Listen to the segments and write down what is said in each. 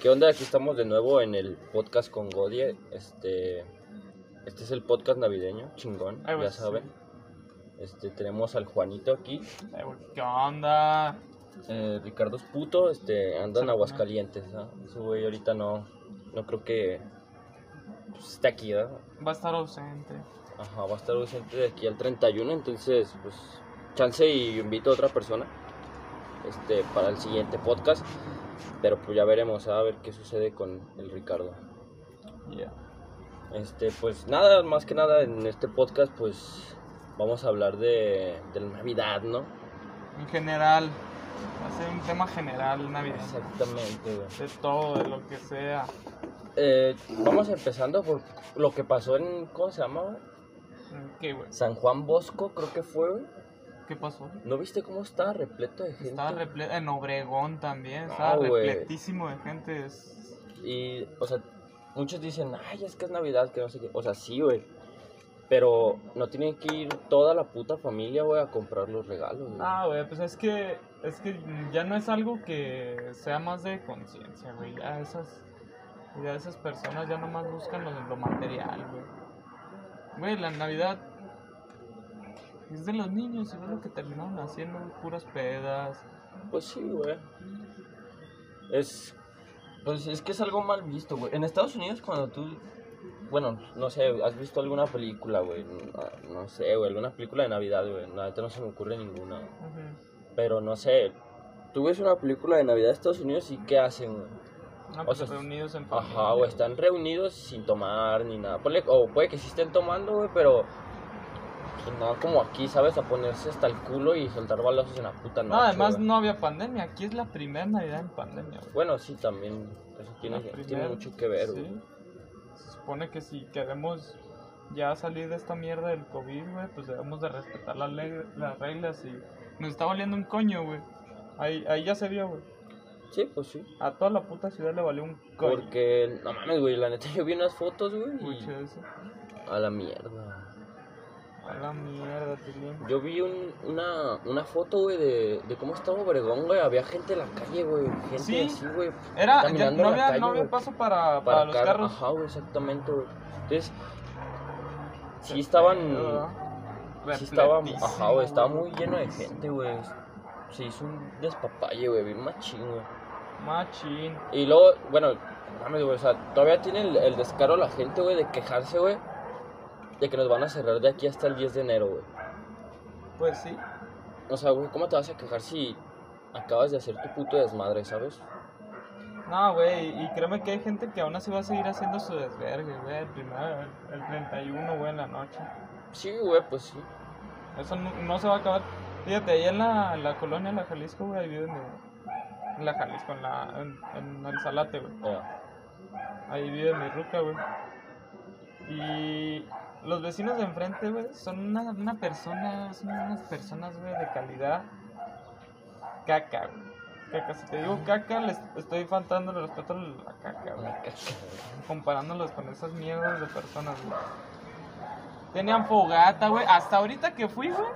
¿Qué onda? Aquí estamos de nuevo en el podcast con Godie. Este, este es el podcast navideño, chingón, Ay, ya saben. Este, tenemos al Juanito aquí. Güey, ¿Qué onda? Eh, Ricardo es puto, este, anda en Aguascalientes, ¿no? Ese güey ahorita no, no creo que pues, esté aquí, ¿verdad? Va a estar ausente. Ajá, va a estar ausente de aquí al 31, entonces, pues, chance y invito a otra persona, este, para el siguiente podcast. Pero pues ya veremos, a ver qué sucede con el Ricardo. Yeah. Este, pues nada, más que nada en este podcast, pues vamos a hablar de, de la Navidad, ¿no? En general, va a ser un tema general navideño. Exactamente, güey. De todo, de lo que sea. Eh, vamos empezando por lo que pasó en, ¿cómo se llama? güey? ¿Qué, güey? San Juan Bosco, creo que fue, güey. ¿Qué pasó? ¿No viste cómo estaba repleto de gente? Estaba repleto, en Obregón también, No, estaba güey. repletísimo de gente. es- Y, o sea, muchos dicen, ay, es que es Navidad, que no sé qué. O sea, sí, güey. Pero no tiene que ir toda la puta familia, güey, a comprar los regalos, güey. Ah, güey, pues es que, es que ya no es algo que sea más de conciencia, güey. Ya esas, ya esas personas ya nomás buscan lo, lo material, güey. Güey, la Navidad es de los niños y es lo que terminaron haciendo, puras pedas. Pues sí, güey. Es. Pues es que es algo mal visto, güey. En Estados Unidos, cuando tú. Bueno, no sé, ¿has visto alguna película, güey? No, no sé, güey, alguna película de Navidad, güey. Neta no se me ocurre ninguna. Ujú. Pero no sé. Tú ves una película de Navidad de Estados Unidos y ¿qué hacen, güey? No, O pues sea, reunidos en Ajá, familia. güey, están reunidos sin tomar ni nada. O puede que sí estén tomando, güey, pero. Pues no como aquí, ¿sabes? A ponerse hasta el culo y soltar balazos en la puta noche. No, además güey. no había pandemia. Aquí es la primera Navidad en pandemia, güey. Bueno, sí, también. Eso tiene, mucho que ver, sí. güey. Se supone que si queremos ya salir de esta mierda del COVID, güey, pues debemos de respetar las, las reglas y nos está valiendo un coño, güey. Ahí, ahí ya se vio, güey. Sí, pues sí. A toda la puta ciudad le valió un coño. Porque, no mames, güey, la neta yo vi unas fotos, güey, y eso. a la mierda. A la mierda, Tilín. Yo vi un, una, una foto, güey, de, de cómo estaba Obregón, güey. Había gente en la calle, güey. Gente Sí. así, güey. Era, ya no había, calle, no había paso para, para, para los car- carros. Ajá, güey, exactamente, güey. Entonces, sí estaban. Sí estaba, ajá, güey, estaba muy lleno de gente, güey. Se hizo un despapalle, güey, bien machín, güey. Machín. Y luego, bueno, mames, güey, o sea, todavía tiene el, el descaro la gente, güey, de quejarse, güey, de que nos van a cerrar de aquí hasta el 10 de enero, güey. Pues sí. O sea, güey, ¿cómo te vas a quejar si acabas de hacer tu puto desmadre, sabes? No, güey, y créeme que hay gente que aún así va a seguir haciendo su desvergue, güey, el primero, el, el 31, güey, en la noche. Sí, güey, pues sí. Eso no, no se va a acabar. Fíjate, ahí en la, en la colonia, en la Jalisco, güey, ahí vive mi... En la Jalisco, en, la, en, en el Salate, güey. Ahí vive mi ruca, güey. Y los vecinos de enfrente, güey, son una, una persona, son unas personas, güey, de calidad. Caca, güey. Caca, si te digo caca, les estoy faltando el respeto a la caca, güey. Una caca, güey. Comparándolos con esas mierdas de personas, güey. Tenían fogata, güey. Hasta ahorita que fui, güey.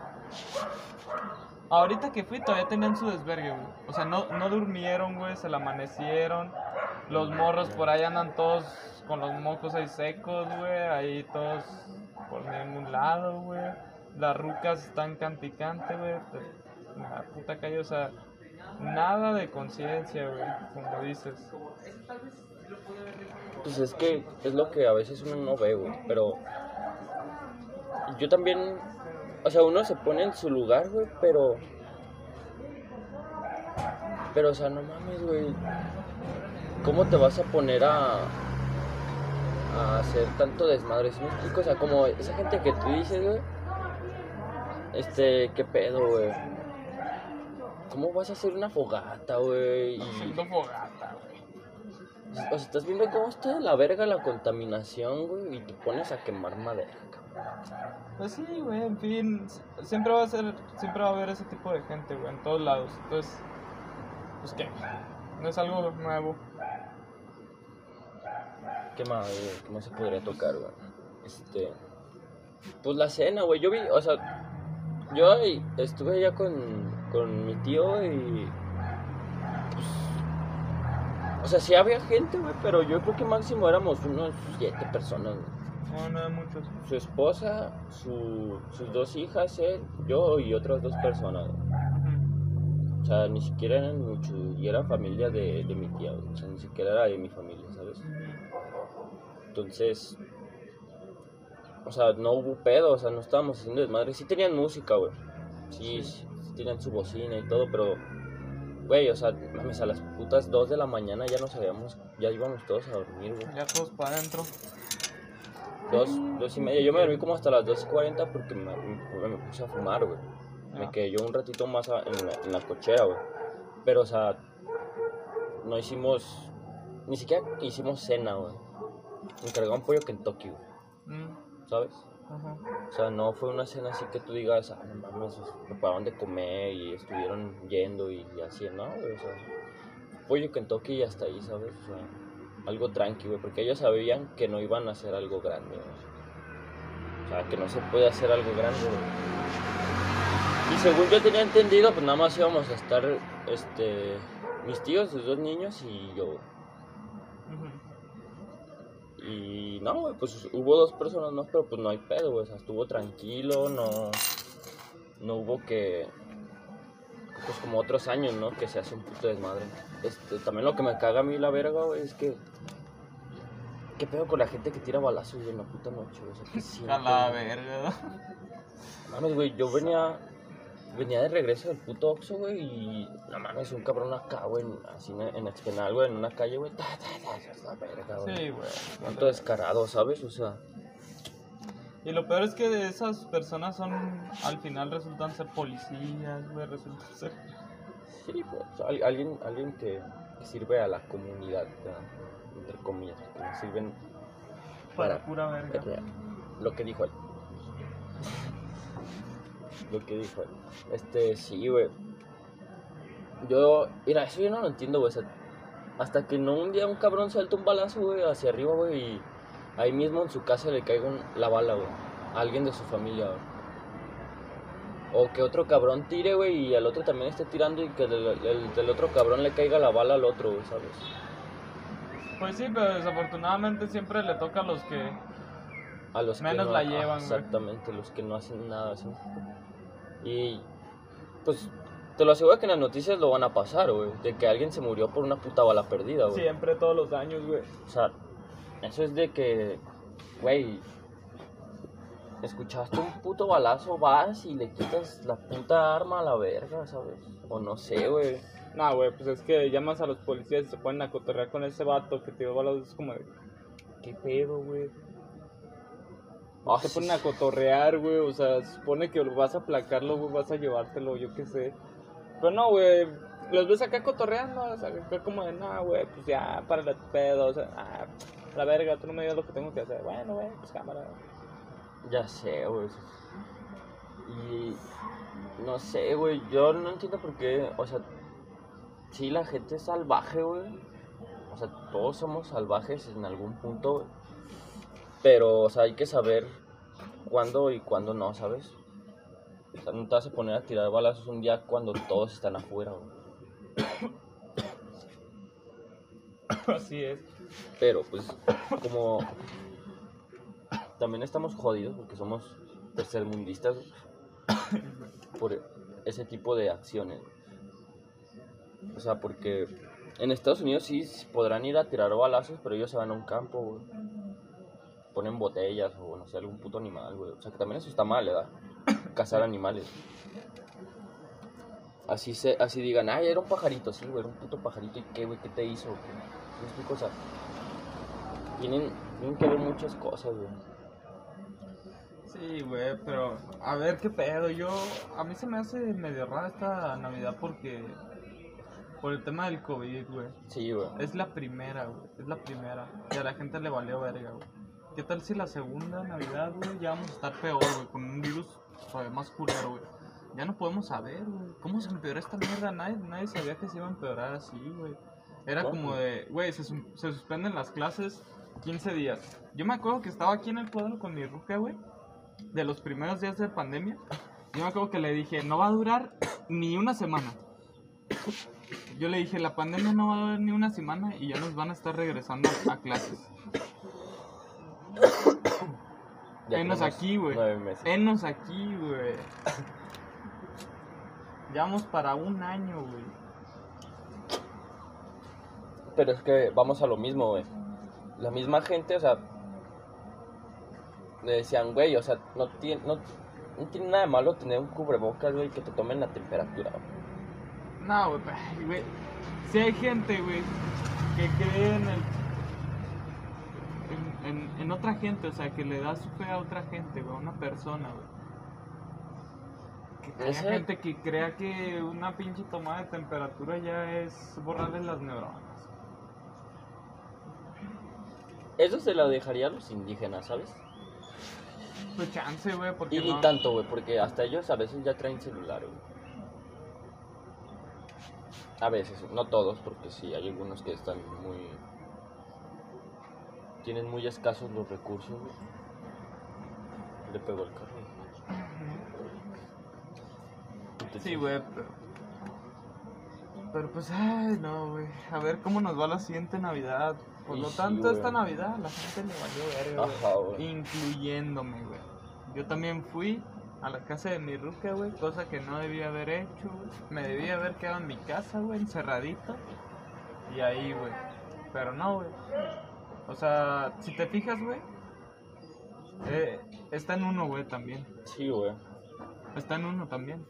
Ahorita que fui todavía tenían su desvergue, güey. O sea, no, no durmieron, güey. Se la amanecieron. Los morros por ahí andan todos con los mocos ahí secos, güey. Ahí todos por ningún lado, güey. Las rucas están canticante, güey. La puta calle, o sea, nada de conciencia, güey. Como dices. Pues es que es lo que a veces uno no ve, güey. Pero yo también, o sea, uno se pone en su lugar, güey, pero... Pero, o sea, no mames, güey. ¿Cómo te vas a poner a... a hacer tanto desmadre? ¿Sí me explico? O sea, como esa gente que tú dices, güey. Este, ¿qué pedo, güey? ¿Cómo vas a hacer una fogata, güey? Haciendo fogata, güey. O sea, estás viendo cómo está de la verga la contaminación, güey, y te pones a quemar madera, cabrón. Pues sí, güey, en fin, siempre va a ser, siempre va a haber ese tipo de gente, güey, en todos lados. Entonces, pues qué, no es algo nuevo. ¿Qué más, güey? ¿Qué más se podría tocar, güey? Este. Pues la cena, güey. Yo vi, o sea, yo estuve allá con, con mi tío y. Pues, O sea, sí había gente, güey, pero yo creo que máximo éramos unos siete personas, güey. No, no hay muchos. Su esposa, su- sus dos hijas, él, yo y otras dos personas. O sea, ni siquiera eran muchos, y era familia de, de mi tía, güey. O sea, ni siquiera era de mi familia, ¿sabes? Entonces, o sea, no hubo pedo, o sea, no estábamos haciendo desmadre. Sí tenían música, güey. Sí, sí, sí tenían su bocina y todo, pero, güey, o sea, mames, a las putas 2 de la mañana ya nos habíamos, ya íbamos todos a dormir, güey. Ya todos para adentro. Dos, dos y media. Yo me dormí como hasta las 2.40 porque me, me- me puse a fumar, güey. Me Ah. quedé yo un ratito más a- en, la, en la cochera, güey. Pero, o sea, no hicimos, ni siquiera hicimos cena, güey. Me encargó un pollo Kentucky, güey, Mm, ¿sabes? Ajá. O sea, no fue una cena así que tú digas, ah, no mames, prepararon de comer y estuvieron yendo y, y así, ¿no? güey? O sea, pollo Kentucky y hasta ahí, ¿sabes? O sea, algo tranqui, güey, porque ellos sabían que no iban a hacer algo grande, güey. O sea, que no se puede hacer algo grande, güey. Y según yo tenía entendido, pues nada más íbamos a estar, este, mis tíos, sus dos niños y yo. Y no, güey, pues hubo dos personas más, pero pues no hay pedo, güey. O sea, estuvo tranquilo, no. No hubo que. Pues como otros años, ¿no? Que se hace un puto desmadre. Este, también lo que me caga a mí la verga, güey, es que. ¿Qué pedo con la gente que tira balazos, en la puta noche, güey? O sea, ¿qué siente, A la verga. Mames, güey, yo venía. Venía de regreso del puto Oxxo, güey, y no mames, un cabrón acá, güey, así en, en Expenal, güey, en una calle, güey, ta, ta, ta, verga, güey. Sí, güey. Tanto descarado, ¿sabes? O sea, Y lo peor es que de esas personas son, al final resultan ser policías, güey, resultan ser... sí, pues, al- alguien, alguien que, que sirve a la comunidad, entre comillas, que sirven Para para pura verga. lo que dijo él. Lo que dijo él. Este, sí, güey. Yo, mira, eso yo no lo entiendo, güey. o sea, hasta que no un día un cabrón suelta un balazo, güey, hacia arriba, güey, y ahí mismo en su casa le caiga un- la bala, güey. A alguien de su familia, güey. O que otro cabrón tire, güey, y al otro también esté tirando y que del, el- del otro cabrón le caiga la bala al otro, güey, ¿sabes? Pues sí, pero desafortunadamente siempre le toca a los que... A los Menos que no, la ajá, llevan, güey. Exactamente, los que no hacen nada así. Y pues te lo aseguro que en las noticias lo van a pasar, güey. De que alguien se murió por una puta bala perdida, güey. Siempre, todos los años, güey. O sea, eso es de que, güey, escuchaste un puto balazo, vas y le quitas la puta arma a la verga, ¿sabes? O no sé, güey. No, güey, pues es que llamas a los policías y se ponen a cotorrear con ese vato que te dio balas. Es como de, ¿qué pedo, güey? Te sí, ponen a cotorrear, güey. O sea, se supone que vas a aplacarlo, güey, vas a llevártelo, yo qué sé. Pero no, güey. Los ves acá cotorreando, o sea, acá como de, no, güey, pues ya, para tu pedo, o sea, ah, la verga, tú no me digas lo que tengo que hacer. Bueno, güey, pues cámara. Ya sé, güey. Y no sé, güey, yo no entiendo por qué, o sea, sí la gente es salvaje, güey. O sea, todos somos salvajes en algún punto, güey. Pero, o sea, hay que saber cuándo y cuándo no, ¿sabes? O sea, no te vas a poner a tirar balazos un día cuando todos están afuera, güey. Así es. Pero, pues, como también estamos jodidos porque somos tercermundistas por ese tipo de acciones. O sea, porque en Estados Unidos sí podrán ir a tirar balazos, pero ellos se van a un campo, güey. Ponen botellas o no sé, algún puto animal, güey. O sea, que también eso está mal, ¿verdad? Cazar animales. Así se, así digan, ay, era un pajarito, sí, güey, era un puto pajarito. ¿Y qué, güey? ¿Qué te hizo? ¿Qué? ¿Me explico? O sea, tienen, tienen que ver muchas cosas, güey. Sí, güey, pero a ver qué pedo. Yo, a mí se me hace medio rara esta Navidad porque. Por el tema del COVID, güey. Sí, güey. Es la primera, güey. Es la primera. Y a la gente le valió verga, güey. ¿Qué tal si la segunda Navidad, güey, ya vamos a estar peor, güey? Con un virus todavía más culero, güey. Ya no podemos saber, güey. ¿Cómo se empeoró esta mierda? Nadie, nadie sabía que se iba a empeorar así, güey. Era como de, güey, se, se suspenden las clases 15 días. Yo me acuerdo que estaba aquí en el cuadro con mi ruca, güey. De los primeros días de pandemia. Yo me acuerdo que le dije, no va a durar ni una semana. Yo le dije, la pandemia no va a haber ni una semana y ya nos van a estar regresando a clases. Enos aquí, güey. Enos aquí, güey. Llevamos para un año, güey. Pero es que vamos a lo mismo, güey. La misma gente, o sea, le decían, güey, o sea, no tiene, no, no tiene nada de malo tener un cubrebocas, güey, que te tomen la temperatura. güey. No, güey. Si hay gente, güey, que cree en el. En, otra gente, o sea, que le da su fe a otra gente, güey, a una persona, güey. Que haya gente que crea que una pinche tomada de temperatura ya es borrarle las neuronas. Eso se lo dejaría a los indígenas, ¿sabes? Pues chance, güey, porque. Y ni no- tanto, güey, porque hasta ellos a veces ya traen celular, güey. A veces, no todos, porque sí, hay algunos que están muy... Tienen muy escasos los recursos. Le pegó el carro. Sí, güey, pero. Pero pues, ay, no, güey. A ver cómo nos va la siguiente Navidad. Por Y lo sí, tanto, esta Navidad la gente le valió güey. güey. Incluyéndome, güey. Yo también fui a la casa de mi ruca, güey. Cosa que no debía haber hecho, güey. Me debía haber quedado en mi casa, güey, encerradito. Y ahí, güey. Pero no, güey. O sea, si te fijas, güey. eh, está en uno, güey, también. Sí, güey. Está en uno también.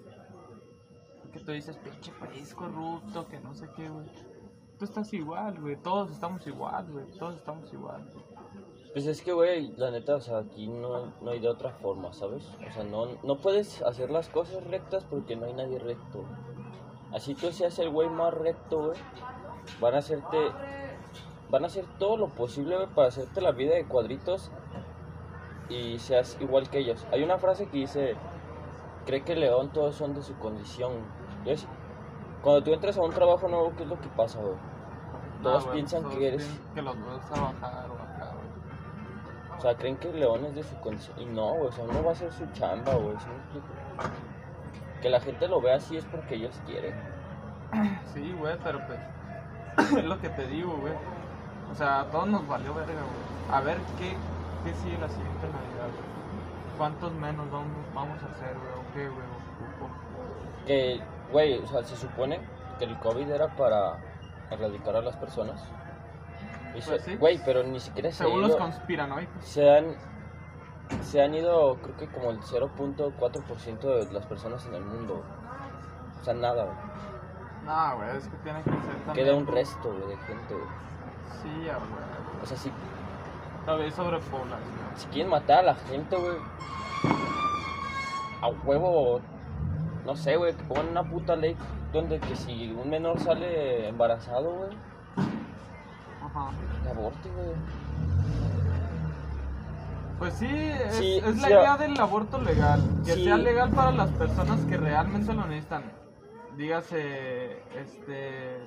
Que tú dices, pinche país corrupto, que no sé qué, güey. Tú estás igual, güey. Todos estamos igual, güey. Todos estamos igual. Pues es que, güey, la neta, o sea, aquí no, no hay de otra forma, ¿sabes? O sea, no, no puedes hacer las cosas rectas porque no hay nadie recto. Así tú seas el güey más recto, güey. Van a hacerte... Van a hacer todo lo posible, para hacerte la vida de cuadritos y seas igual que ellos. Hay una frase que dice, cree que León todos son de su condición. ¿Ves? Cuando tú entras a un trabajo nuevo, ¿qué es lo que pasa, güey? Todos Ah, piensan todos que eres... Que los vas a bajar o acá, güey. O sea, creen que León es de su condición. Y no, güey, o sea, uno va a hacer su chamba, güey. Que la gente lo vea así es porque ellos quieren. Sí, güey, pero pues. es lo que te digo, güey. O sea, a todos nos valió verga, güey. A ver qué, qué sigue la siguiente Navidad, güey. ¿Cuántos menos vamos, vamos a hacer, güey? ¿O qué, güey? Que, güey, o sea, se supone que el COVID era para erradicar a las personas. Y se- Pues sí. Güey, pero ni siquiera se, ha Según los ido- conspiranoicos. se han se han ido, creo que como el 0.4% de las personas en el mundo. O sea, nada, güey. No, güey, es que tiene que ser también. Queda un resto, güey, de gente, güey. Sí, a güey. O sea, si, Todavía hay sobrepoblación. si quieren matar a la gente, güey, a huevo, no sé, güey, que pongan una puta ley donde que si un menor sale embarazado, güey, Ajá. que aborte, güey. Pues sí, es, Sí, es la sí, idea a- del aborto legal. Que Sí. sea legal para las personas que realmente lo necesitan. Dígase, este.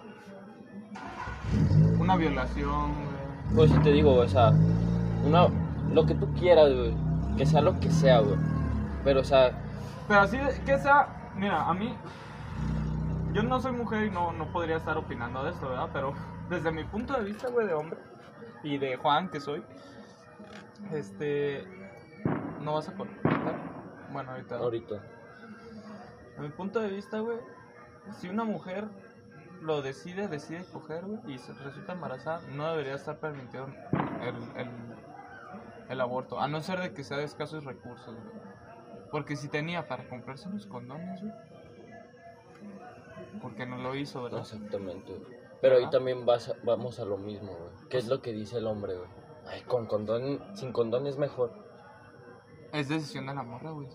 Una violación, güey. Pues si te digo, o sea, una, lo que tú quieras, güey, que sea lo que sea, güey. Pero, o sea, Pero así que sea, mira, a mí, yo no soy mujer y no, no podría estar opinando de esto, ¿verdad? Pero desde mi punto de vista, güey, de hombre, y de Juan que soy, este, no vas a contar. Bueno, ahorita. ahorita. A mi punto de vista, güey, si una mujer lo decide, decide coger, güey, y se resulta embarazada, no debería estar permitido el, el, el aborto, a no ser de que sea de escasos recursos, güey. Porque si tenía para comprarse unos condones, güey, porque no lo hizo, ¿verdad? Exactamente, güey. Pero ahí también vas a- vamos a lo mismo, güey. ¿Qué es lo que dice el hombre, güey? Ay, con condón, sin condón es mejor. Es decisión de la morra, güey.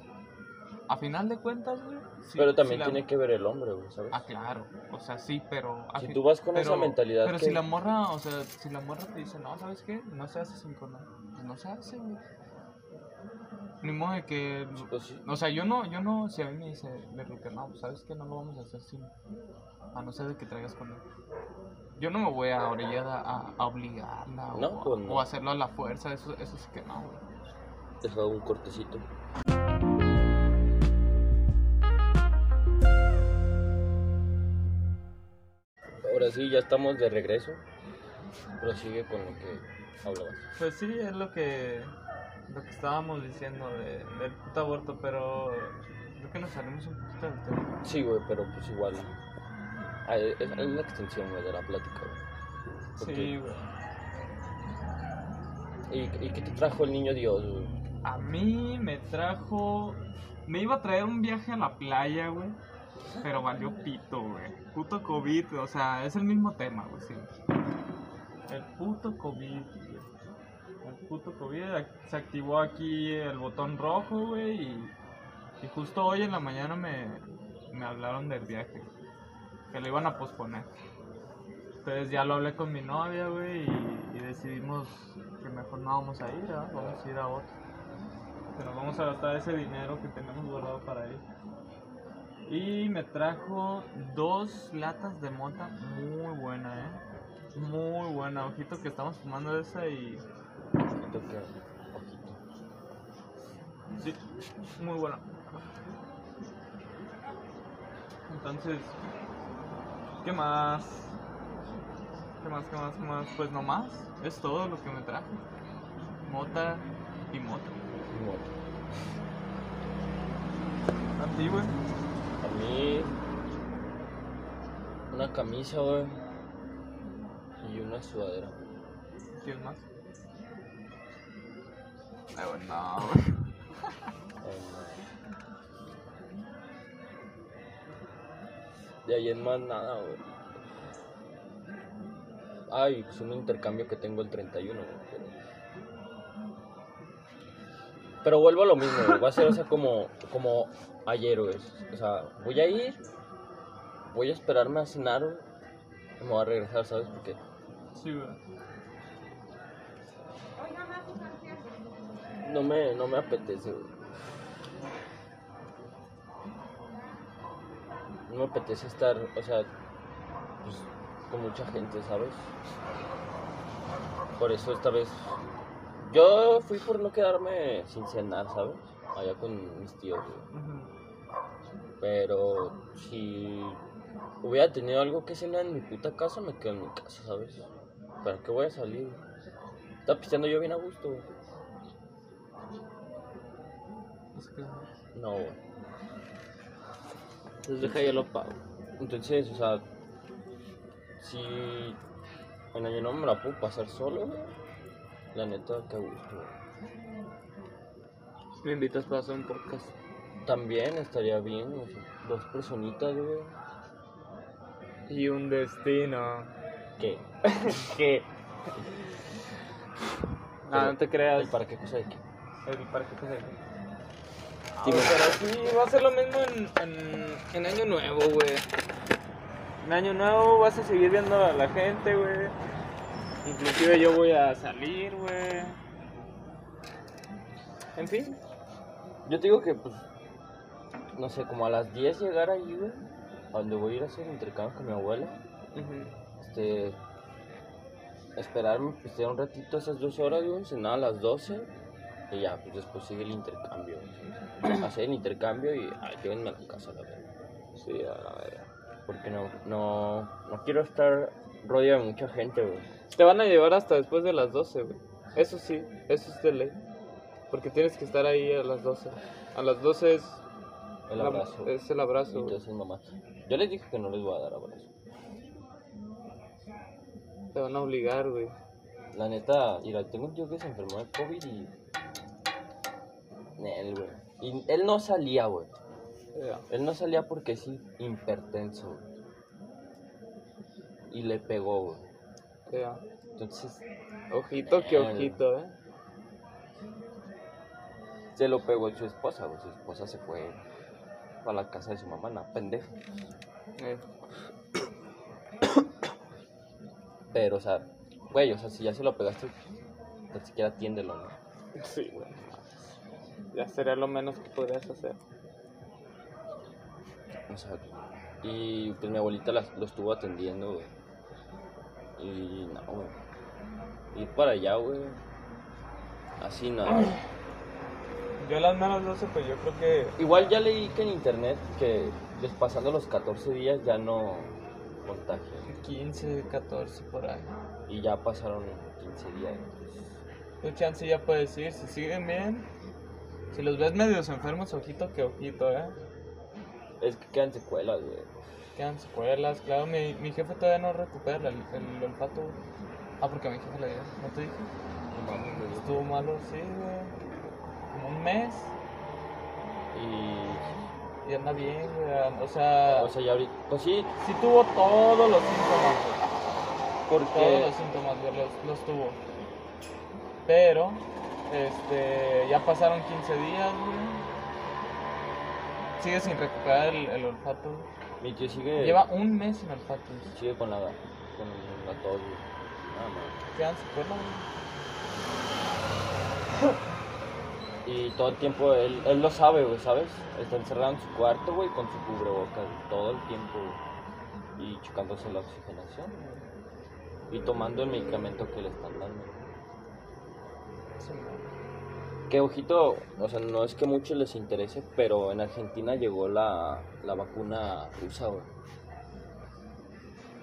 A final de cuentas, güey. Pero también si la- tiene que ver el hombre, güey, ¿sabes? Ah, claro. O sea, sí, pero. Si fin- tú vas con esa mentalidad Pero que- si la morra, o sea, si la morra te dice, no, ¿sabes qué? No se hace sin condón. Pues no se hace, güey. Ni modo de que. Pues sí. O sea, yo no, yo no, si a mí me dice, me que no, pues, ¿sabes qué? No lo vamos a hacer sin. A no ser de que traigas condón. Yo no me voy a orillar a, obligarla No, o, a- pues no. o hacerlo a la fuerza, eso, eso sí que no, güey. Deja un cortecito. Sea, sí, ya estamos de regreso. Pero sigue con lo que hablabas. Pues sí, es lo que, lo que estábamos diciendo de, del puto aborto, pero creo que nos salimos un poquito del tema. Sí, güey, pero pues igual. Hay, es, hay una extensión, güey, de la plática, güey. Ok. Sí, güey. ¿Y, ¿Y qué te trajo el niño Dios, güey? A mí me trajo. Me iba a traer un viaje a la playa, güey. Pero valió pito, güey. Puto COVID, o sea, es el mismo tema, güey, sí. El puto COVID, güey. El puto COVID. Se activó aquí el botón rojo, güey. Y, y justo hoy en la mañana me, me hablaron del viaje. Que lo iban a posponer. Entonces ya lo hablé con mi novia, güey. Y, decidimos que mejor no vamos a ir, ¿verdad? Vamos a ir a otro. Pero vamos a gastar ese dinero que tenemos guardado para ir. Y me trajo dos latas de mota muy buena, eh. Muy buena. Ojito que estamos fumando esa y. Ojito que- ojito. Sí, muy buena. Entonces, ¿qué más? ¿Qué más, qué más, qué más? Pues no más. Es todo lo que me trajo. Mota y mota. Moto. ¿A ti, güey? Mí. Una camisa, güey. Y una sudadera. ¿Quién más? Ay, güey, no, güey. Ay, no. De ahí en más nada, güey. Ay, pues un intercambio que tengo el 31, güey. Pero... pero vuelvo a lo mismo, güey. Va a ser, o sea, como, como ayer, güey. O sea, voy a ir, voy a esperarme a cenar. Y me voy a regresar, ¿sabes? Porque Sí, güey. no me, no me apetece, güey. No me apetece estar, o sea, pues, con mucha gente, ¿sabes? Por eso esta vez. Yo fui por no quedarme sin cenar, ¿sabes? Allá con mis tíos. Pero si hubiera tenido algo que cenar en mi puta casa, me quedo en mi casa, ¿sabes? ¿Para qué voy a salir? Está pisteando yo bien a gusto, güey. No, güey. Entonces deja yo lo pago. Entonces, o sea, si en año no me la puedo pasar solo, güey, la neta, que gusto, güey. Me invitas para hacer un podcast. También estaría bien, o sea, dos personitas, güey. Y un destino. ¿Qué? ¿Qué? Ah, no te creas. ¿Y para qué cosa de qué? El parque que se Dime. pero sí, va a ser lo mismo en, en, en Año Nuevo, güey. En Año Nuevo vas a seguir viendo a la gente, güey. Inclusive yo voy a salir, güey. En fin. Yo te digo que, pues, no sé, como a las 10 llegar ahí, güey, a donde voy a ir a hacer intercambio con mi abuela. este esperarme pues ya un ratito esas dos horas güey, cenar a las 12 y ya pues después sigue el intercambio ¿sí? hacer el intercambio y ah, llévenme a la casa la verdad Sí, a la verga. porque no no no quiero estar rodeado de mucha gente güey Te van a llevar hasta después de las 12, güey. Eso sí, eso es de ley. Porque tienes que estar ahí a las 12. A las 12 es el la- abrazo es el abrazo, entonces mamá yo les dije que no les voy a dar abrazo Te van a obligar, güey. la neta mira tengo un tío que se enfermó de covid y él güey y él no salía güey. Él no salía porque es hipertenso. güey. Y le pegó, güey. Ya. Entonces, Ojito que ojito, eh. Se lo pegó su esposa. Su esposa se fue a la casa de su mamá, una pendeja. Eh, Pero, o sea, güey, o sea, si ya se lo pegaste, ni siquiera atiéndelo, ¿no? Sí, güey. Ya sería lo menos que podrías hacer. O sea, y pues mi abuelita las- lo estuvo atendiendo, güey. Y no, güey. Ir para allá, güey. Así nada. Yo las menos 12, pues yo creo que. Igual ya leí que en internet que les pasando los 14 días ya no contagios. 15, 14 por ahí. Y ya pasaron 15 días. Tu chance ya puedes ir, si siguen bien. Si los ves medios enfermos, ojito que ojito, eh. Es que quedan secuelas, güey. Quedan secuelas, claro. Mi, mi jefe todavía no recupera el, el olfato. güey. Ah, porque a mi jefe le dio, ¿no te dije? No mames, güey. Estuvo malo, sí, güey. Como un mes. Y. Y anda bien, güey. O sea, O sea, ya ahorita. Pues sí, sí tuvo todos los síntomas, güey. Todos porque. los síntomas, güey, los, los tuvo. Pero, este, ya pasaron 15 días, güey. Sigue sin recuperar el, el olfato. güey. Mi tío sigue. Lleva un mes sin olfato. güey. Sigue con la. Con la tos, güey. Nada más. Quedan secuelas, güey. Y todo el tiempo él, él lo sabe, güey, ¿sabes? Está encerrado en su cuarto, güey, con su cubrebocas todo el tiempo. güey. Y checándose la oxigenación, güey. Y tomando el medicamento que le están dando. Sí. Que ojito, o sea, no es que mucho les interese, pero en Argentina llegó la, la vacuna rusa, güey.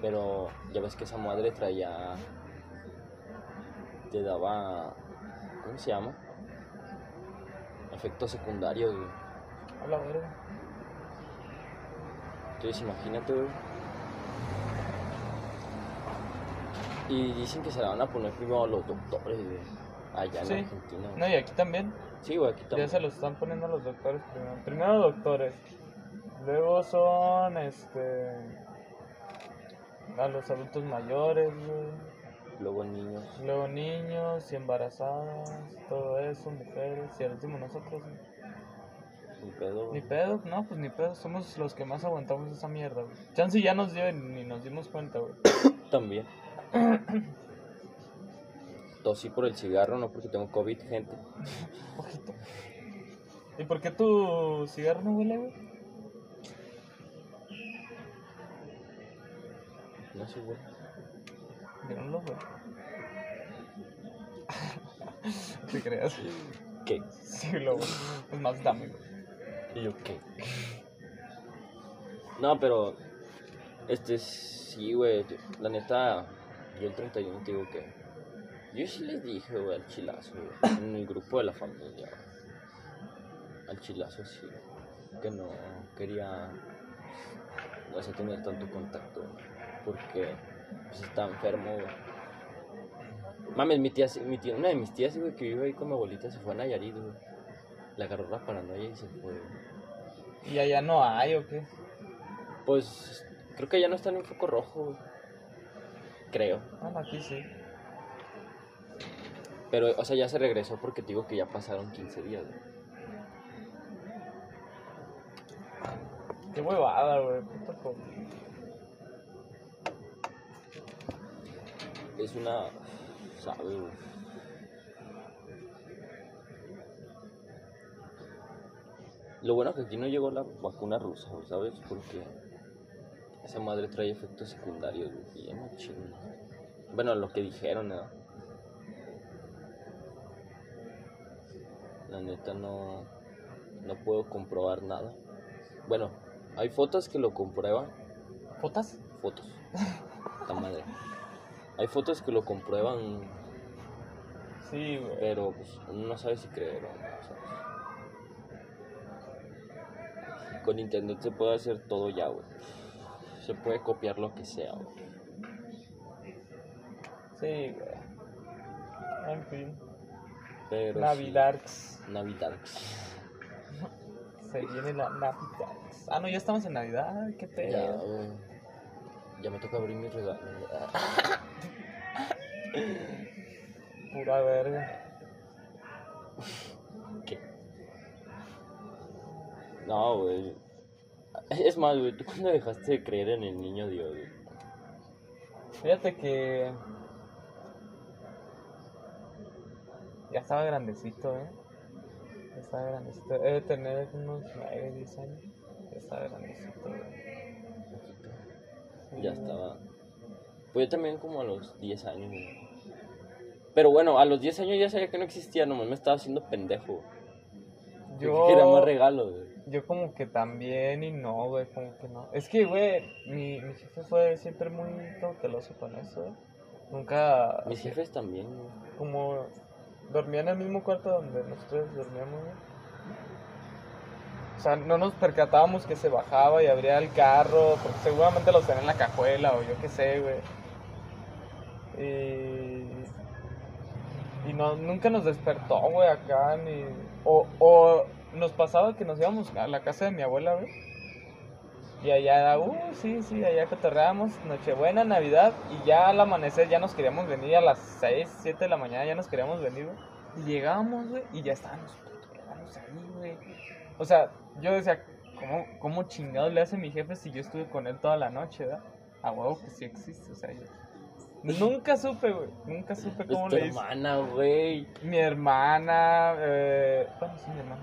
Pero ya ves que esa madre traía. Te daba. ¿Cómo se llama? Efectos secundarios, güey. A la verga. Entonces imagínate, güey. Y dicen que se la van a poner primero a los doctores, güey. Allá en Sí. Argentina. güey. No, y aquí también. Sí, güey, aquí Ya también. se los están poniendo a los doctores primero. Primero doctores. Luego son, este... A los adultos mayores, güey. Luego niños. Luego niños y embarazadas, todo eso, mujeres, y al último nosotros. Sin pedo, Ni pedo, no, pues ni pedo, somos los que más aguantamos esa mierda, güey. Chance ya nos dio y ni nos dimos cuenta, güey. También. Tosí por el cigarro, no porque tengo COVID, gente. Ojito. ¿Y por qué tu cigarro no huele, güey? No sé, güey. Mírenlo, güey. ¿Te creas? ¿Qué? Sí, lo Es más, dame, güey. ¿Y yo qué? No, pero. Este, sí, güey. La neta, yo el 31 te digo que. Yo sí les dije, güey, al chilazo, güey. En el grupo de la familia. Al chilazo, sí. Que no quería. No sé, tener tanto contacto, Porque, pues estaba enfermo, güey. Mames, mi tía, mi tía, una de mis tías, güey, que vive ahí con mi abuelita, se fue a Nayarit, güey. Le agarró la paranoia y se fue, güey. ¿Y allá no hay o qué? Pues creo que ya no está en un foco rojo, güey. Creo. Ah, no, aquí sí. Pero, o sea, ya se regresó porque te digo que ya pasaron 15 días, güey. Qué huevada, güey. Puta Es una. Sabe, güey. Lo bueno que aquí no llegó la vacuna rusa, ¿sabes? Porque esa madre trae efectos secundarios. Bien machín. Bueno, lo que dijeron, ¿no? La neta no. No puedo comprobar nada. Bueno, hay fotos que lo comprueban. ¿Fotas? Fotos. La madre. Hay fotos que lo comprueban, Sí, güey. pero pues, uno no sabe si creer o no, ¿sabes? Con internet se puede hacer todo ya, güey. Se puede copiar lo que sea, güey. Sí, güey. En fin. Pero sí, Navidarks. Navidad. Se viene la Navidarks. Ah, no, ya estamos en Navidad. Qué Ya, pedo. güey. Ya me toca abrir mis regalos. Pura verga. ¿Qué? No, güey. Es más, güey, ¿tú cuándo dejaste de creer en el niño Dios, güey? Fíjate que. Ya estaba grandecito, eh. Ya estaba grandecito. He de tener unos 9, 10 años. Ya estaba grandecito, güey. Ya estaba. Pues yo también como a los 10 años, güey. Pero bueno, a los 10 años ya sabía que no existía, nomás me estaba haciendo pendejo. Yo quería más regalos, güey. yo como que también y no, güey, como que no. Es que, güey, mi, mi jefe fue siempre muy cauteloso con eso, güey. Nunca... Mis jefes también, güey. Como dormía en el mismo cuarto donde nosotros dormíamos, güey. O sea, no nos percatábamos que se bajaba y abría el carro, porque seguramente lo tenía en la cajuela o yo qué sé, güey. Y... Y no, nunca nos despertó, güey, acá, ni... O, o nos pasaba que nos íbamos a la casa de mi abuela, güey. Y allá era, uh, sí, sí, allá cotorreábamos, Nochebuena, Navidad, y ya al amanecer ya nos queríamos venir a las 6, 7 de la mañana, ya nos queríamos venir, güey. Y llegábamos, güey, y ya estábamos ahí, güey. O sea, yo decía, ¿cómo, ¿cómo chingados le hace mi jefe si yo estuve con él toda la noche, verdad? A huevo que sí existe, o sea, yo... Nunca supe, güey, nunca supe cómo tu le hice. hermana, güey. Mi hermana, eh... Bueno, sí, mi hermana.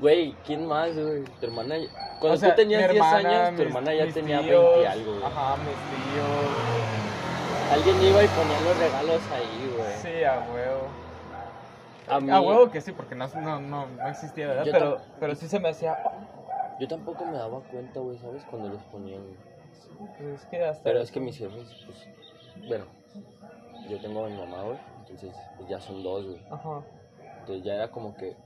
Güey, ¿quién más, güey? Tu hermana. Cuando O sea, tú tenías mi 10 hermana, años, tu mis- hermana ya mis tenía tíos, 20 y algo, güey. Ajá, mis tíos. Alguien iba y ponía los regalos ahí, güey. Sí, a huevo. A mí, A huevo que sí, porque no, no, no, no existía, ¿verdad? Yo Pero, tam- pero sí se me hacía. yo tampoco me daba cuenta, güey, ¿sabes? Cuando los ponían. Pues es que hasta. Pero es que mis jefes, pues. Bueno, yo tengo a mi mamá, güey. Entonces, pues ya son dos, güey. Ajá. Entonces ya era como que.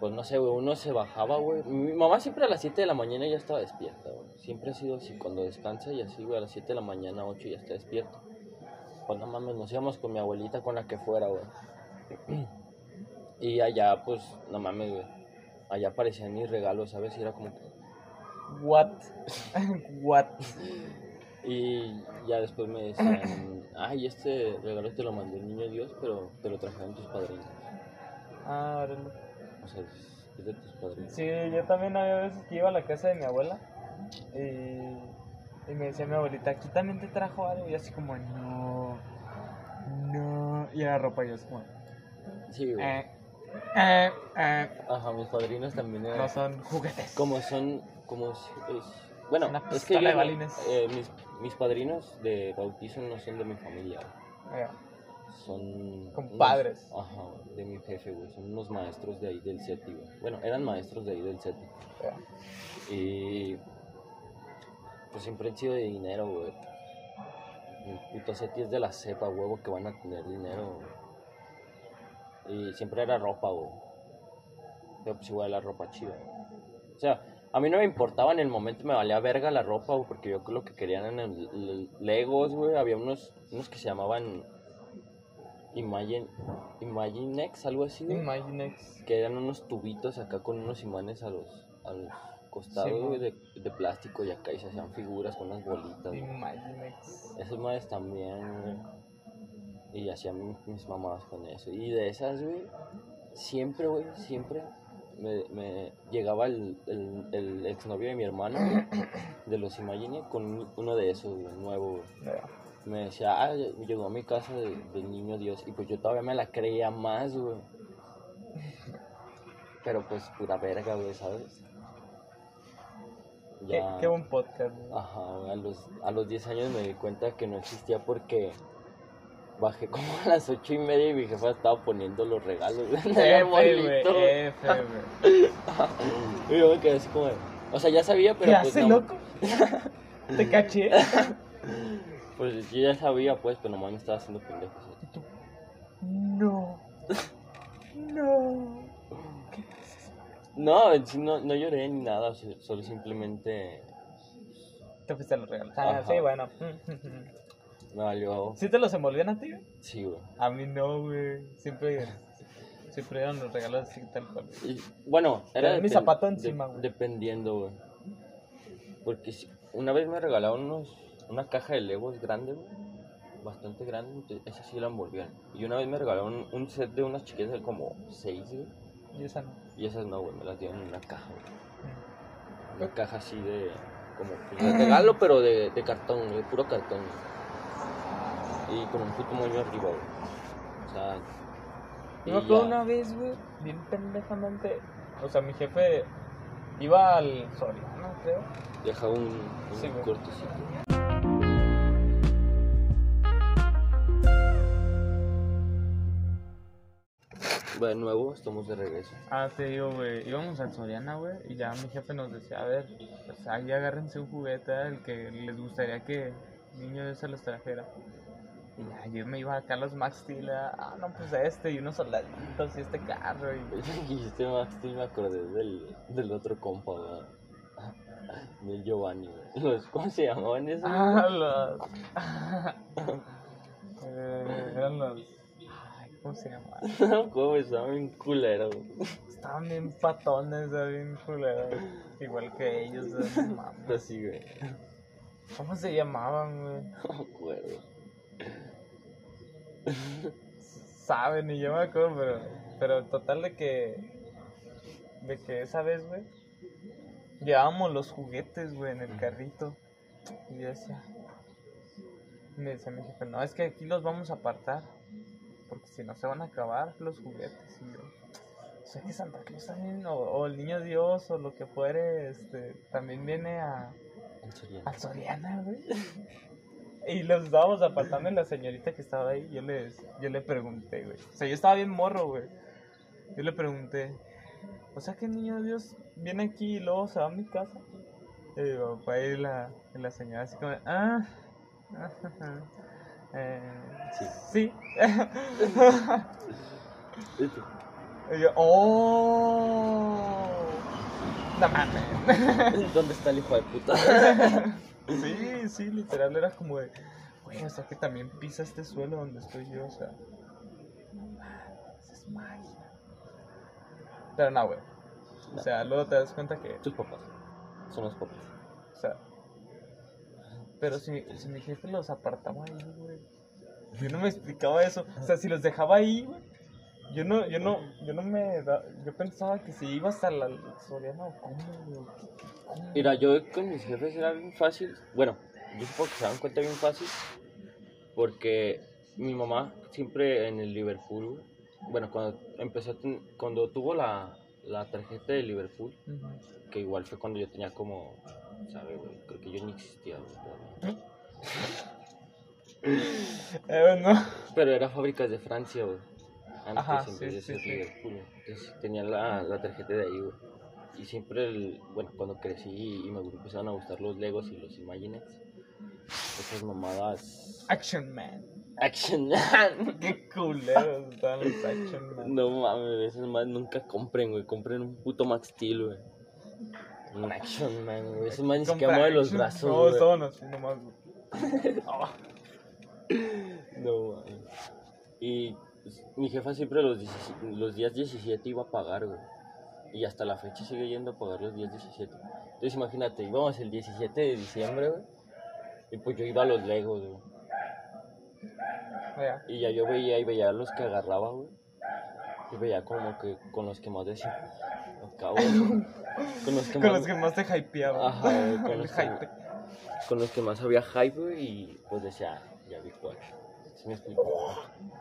Pues no sé, güey, uno se bajaba, güey. Mi mamá siempre a las 7 de la mañana ya estaba despierta, güey. Siempre ha sido así, cuando descansa y así, güey, a las 7 de la mañana, 8 ya está despierta. Pues no mames, nos íbamos con mi abuelita, con la que fuera, güey. Y allá, pues, no mames, güey. Allá aparecían mis regalos, ¿sabes? Y era como que... What? What? Y ya después me decían, ay, este regalo te lo mandó el niño Dios, pero te lo trajeron tus padrinos. Ah, órale. O sea, es de tus padrinos. Sí, yo también había veces que iba a la casa de mi abuela y, y me decía mi abuelita, aquí también te trajo algo. Y así como, no, no. Y era ropa y yo así como, Sí, güey. eh, eh, eh. Ajá, mis padrinos también eran... No son juguetes. Como son, como es- bueno, es que pistola yo de no- balines. eh, mis, mis padrinos de bautizo no son de mi familia, son Compadres. unos- ajá, de mi jefe, güey, son unos maestros de ahí del CETI, güey. Bueno, eran maestros de ahí del CETI. eh. Y pues siempre han sido de dinero, güey. El puto CETI es de la cepa, huevo, que van a tener dinero. Y siempre era ropa, güey. Pero pues igual la ropa chida. güey. O sea, a mí no me importaba en el momento, me valía verga la ropa, güey, porque yo lo que querían eran el- el- Legos, güey. Había unos, unos que se llamaban Imagine, Imaginex, algo así, güey Imaginex. que eran unos tubitos acá con unos imanes a los, a los costados, Sí, güey, de, de plástico y acá y se hacían figuras con unas bolitas. güey. Imaginex. Esas madres también, güey. Y hacían mi- mis mamás con eso. Y de esas, güey, siempre, güey, siempre me, me llegaba el, el, el exnovio de mi hermana, güey, de los Imagine, con uno de esos, nuevo, me decía, ah, llegó a mi casa de- del niño Dios. Y pues yo todavía me la creía más, güey. Pero pues pura verga, güey, ¿sabes? Qué, Ya. qué buen podcast. güey. Ajá, a los, a los 10 años me di cuenta que no existía porque bajé como a las ocho y media y mi jefa estaba poniendo los regalos en el arbolito. Y yo me quedé así como, de- o sea, ya sabía, pero ¿Qué pues hace, no. loco? Te caché. Pues yo ya sabía, pues, pero nomás me estaba haciendo pendejo. ¿sabes? No. No. No, en sí no, no lloré ni nada, solo simplemente Te fuiste a los regalos. Ah, sí, bueno. Me valió. ¿Sí te los envolvían a ti? güey? Sí, güey. A mí no, güey. Siempre, siempre eran los regalos así tal cual. Y, Bueno, era mi zapato encima, güey. dependiendo, güey. Porque si- una vez me regalaron unos, una caja de Legos grande, güey. Bastante grande, esa sí la envolvían. Y una vez me regalaron un set de unas chiquitas de como seis, güey. Y esa no. Y esas no, güey, me las dieron en una caja, güey. Una caja así de. Como pues, de regalo, pero de, de cartón, güey, de puro cartón. güey. Y con un puto moño arriba, güey. O sea. Yo me acuerdo una vez, güey, bien pendejamente. O sea, mi jefe iba al Soriano, creo. Deja un, un Sí, de nuevo, estamos de regreso. Ah, te digo, güey, íbamos al Soriana, güey, y ya mi jefe nos decía, a ver, pues ahí agárrense un juguete el que les gustaría que el niño se los trajera. Y ya, yo me iba acá a los Max Steel, ah, no, pues este, y unos soldaditos, y este carro, y... Dijiste Max Steel, me acordé del, del otro compa, ¿verdad? Del Giovanni. Los- ¿Cómo se llamaban esos? Ah, los... eh, eran los... ¿cómo se llama? ¿Cómo estaban bien culero, güey? Estaban bien patones, bien culeros. Igual que ellos, no mames. Así, güey. ¿Cómo se llamaban, güey? No me acuerdo. Saben, y yo me acuerdo, pero, pero total de que, de que esa vez, güey, llevábamos los juguetes, güey, en el carrito. Y yo decía, me decía mi jefe, no, es que aquí los vamos a apartar, porque si no se van a acabar los juguetes. Y yo, o sea que Santa Claus también, o, o el niño Dios, o lo que fuere, este, también viene a, al Soriana, güey. Y los estábamos apartando y la señorita que estaba ahí, yo les, yo le pregunté, güey. O sea, yo estaba bien morro, güey. Yo le pregunté, o sea que el niño Dios viene aquí y luego se va a mi casa. Y digo, fue ahí la, y la señora así como, ah, eh, Sí. sí. Y yo, oh, no mames. ¿Dónde está el hijo de puta? Sí, sí, literal era como de, güey, o sea que también pisa este suelo donde estoy yo, o sea. no mames, Es magia. Pero no, güey. O sea, luego te das cuenta que, Tus papás. Son los papás. o sea. Pero si, si mi jefe los apartaba ahí, güey. Yo no me explicaba eso. O sea, si los dejaba ahí, güey. Yo no, yo no, yo no me da, yo pensaba que si iba hasta la Soriana o cómo. Mira, yo con mis jefes era bien fácil. Bueno, yo supongo que se dan cuenta bien fácil. Porque mi mamá siempre en el Liverpool, bueno, cuando empezó, a ten- cuando tuvo la, la tarjeta de Liverpool, que igual fue cuando yo tenía como, ¿sabes, güey? Creo que yo ni existía, güey. pero- Eh, bueno. Pero era fábricas de Francia, güey. Antes Ajá, sí, de ser sí. Liverpool. Entonces tenía la, la tarjeta de ahí, güey. Y siempre, el, bueno, cuando crecí y me empezaron a gustar los Legos y los Imaginex, esas mamadas. Action Man. Action Man. Qué culeros están los Action Man. No mames, esas más nunca compren, güey. Compren un puto Max Steel, güey. Un Action Man, güey. Esos más ni siquiera mueven los brazos, No, güey. estaban así nomás, güey. No mames. Y mi jefa siempre los, 17 los días 17 iba a pagar, güey. Y hasta la fecha sigue yendo a pagar los días 17. Entonces imagínate, íbamos el 17 de diciembre, güey. Y pues yo iba a los Legos, güey. Y ya yo veía y veía los que agarraba, güey. Y veía como que con los que más decía. Acabo, güey. Con los que Con más. los que más te hypeaban. Ajá, güey, con los que- hype. con los que más había hype, güey, y pues decía, "Ah, ya vi cuál. ¿Sí me explico?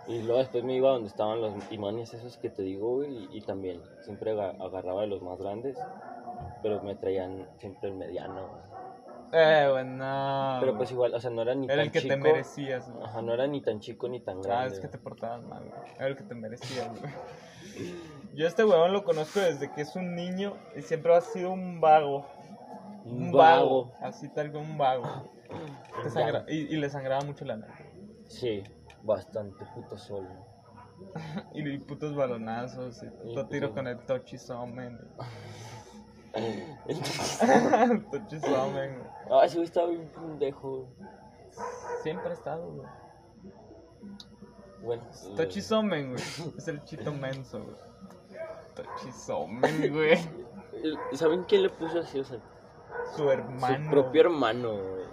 Y luego después me iba donde estaban los imanes esos que te digo, güey, y, y también siempre aga- agarraba de los más grandes, pero me traían siempre el mediano, güey. Eh, bueno. Pero pues igual, o sea, no era ni Era tan el que chico. te merecías, güey. Ajá, no era ni tan chico ni tan Ah, grande. es que te güey. portabas mal, güey. Era el que te merecías, güey. Yo este huevón lo conozco desde que es un niño y siempre ha sido un vago. Un vago. Así tal como un vago. Te sangra- y, y le sangraba mucho la nariz. Sí, bastante puto solo. Y, putos balonazos y puto tiro con el Tochisomen. Entonces, Tochisomen, güey. ah, sí, güey, estaba bien pendejo. güey. Siempre ha estado, güey. Bueno, Tochisomen, güey. Es el chito menso, güey. Tochisomen, güey. eh, ¿saben quién le puso así? O sea, Su hermano. su propio hermano, güey.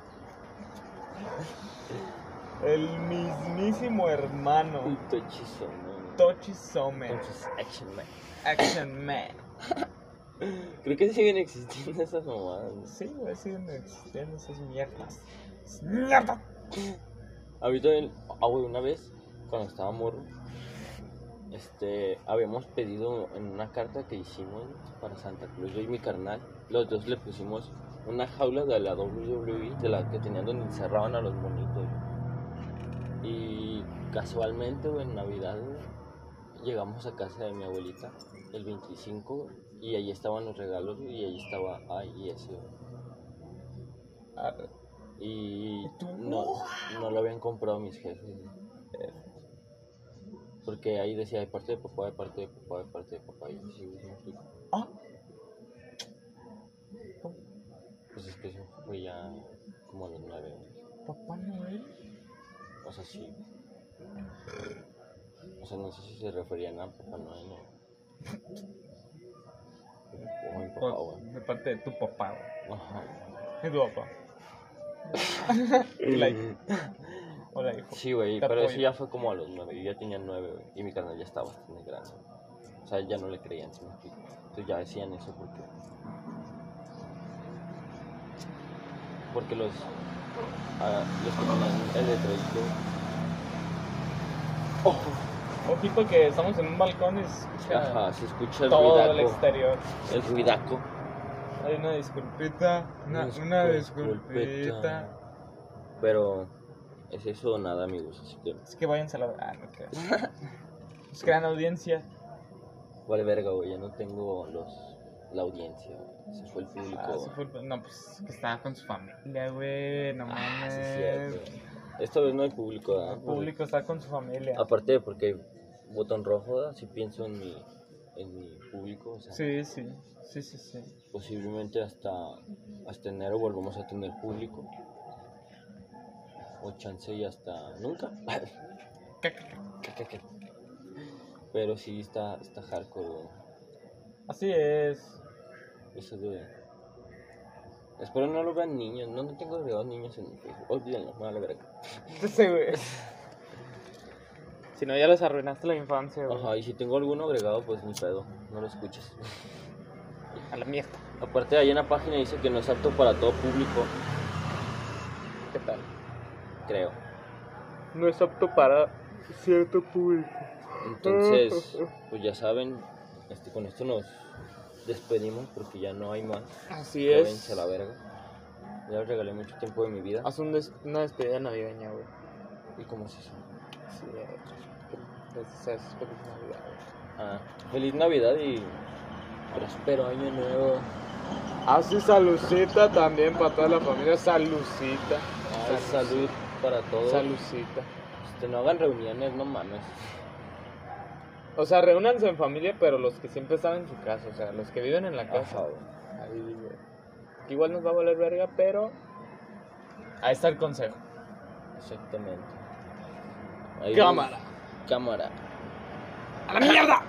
El mismísimo hermano. Un tochizo, ¿no? Tochisomen. Entonces, Action Man. Action Man. Creo que siguen existiendo esas mamadas. Sí, güey, siguen existiendo esas mierdas. ¡Mierda! Mí también, ah, güey, una vez, cuando estaba morro, este, habíamos pedido en una carta que hicimos para Santa Cruz, yo y mi carnal, los dos le pusimos una jaula de la WWE, de la que tenían donde encerraban a los monitos. Y casualmente, güey, en Navidad, güey, llegamos a casa de mi abuelita el 25 y ahí estaban los regalos y ahí estaba. Ah, Y ¿Y no, no lo habían comprado mis jefes. Porque ahí decía de parte de papá, de parte de papá, de parte de papá. Y así, güey, ah, Pues es que eso fue ya como a los nueve. Papá Noel. O sea, sí. O sea, no sé si se referían a Papá Noel o. O mi papá, O- güey. de parte de tu papá, güey. Ajá. Es tu papá. Hola, hijo. Hola, hijo. Sí, güey, pero eso apoyo. ya fue como a los nueve. Yo ya tenía nueve, güey. Y mi carnal ya estaba bastante grande. O sea, ya no le creían, ¿sí me explico? Entonces ya decían eso porque. Porque los. ah, los que tenían el letrerito. Ojito que estamos en un balcón y se escucha Ajá, se escucha el todo el ruidaco. exterior. El ruidaco. Hay una disculpita, una, Una una disculpita. disculpita. Pero es eso o nada, amigos. Así que Es que váyanse a la... Ah, no creas. Es gran audiencia. vale verga, güey. Ya no tengo los la audiencia. güey. Se fue el público. Ah, se fue el- No, pues que estaba con su familia, güey. No Ah, mames. sí, es. Esta vez no hay público, ¿verdad? el público está con su familia. Aparte porque botón rojo, si pienso en mi, en mi público, o sea, Sí, sí. Sí, sí, sí. posiblemente hasta, hasta enero volvamos a tener público. O chance y hasta nunca. Pero sí está, está hardcore, güey. Así es. Eso de... Espero no lo vean niños. No, no tengo agregados niños en mi Facebook. Olvídenlo, me vale verga. Sí, güey. Si no, ya les arruinaste la infancia, güey. Ajá, y si tengo alguno agregado, pues ni pedo. No lo escuches. A la mierda. Aparte, ahí en la página dice que no es apto para todo público, ¿Qué tal? creo. No es apto para cierto público. Entonces, pues ya saben, este, con esto nos despedimos porque ya no hay más. Así es. a la verga. Ya les regalé mucho tiempo de mi vida. Haz un des- una despedida navideña, güey. ¿Y cómo es eso? Sí, eh, pues, es feliz Navidad, güey. Ah, feliz Navidad y próspero año nuevo. Hace salucita también para toda la familia. Salucita. Ay, salud para todos. Salucita. Este, no hagan reuniones, no mames. O sea, reúnanse en familia, pero los que siempre están en su casa, o sea, los que viven en la casa. Ajá. Ahí vive. Que igual nos va a voler verga, pero ahí está el consejo. Exactamente. Cámara. Cámara. ¡A la mierda!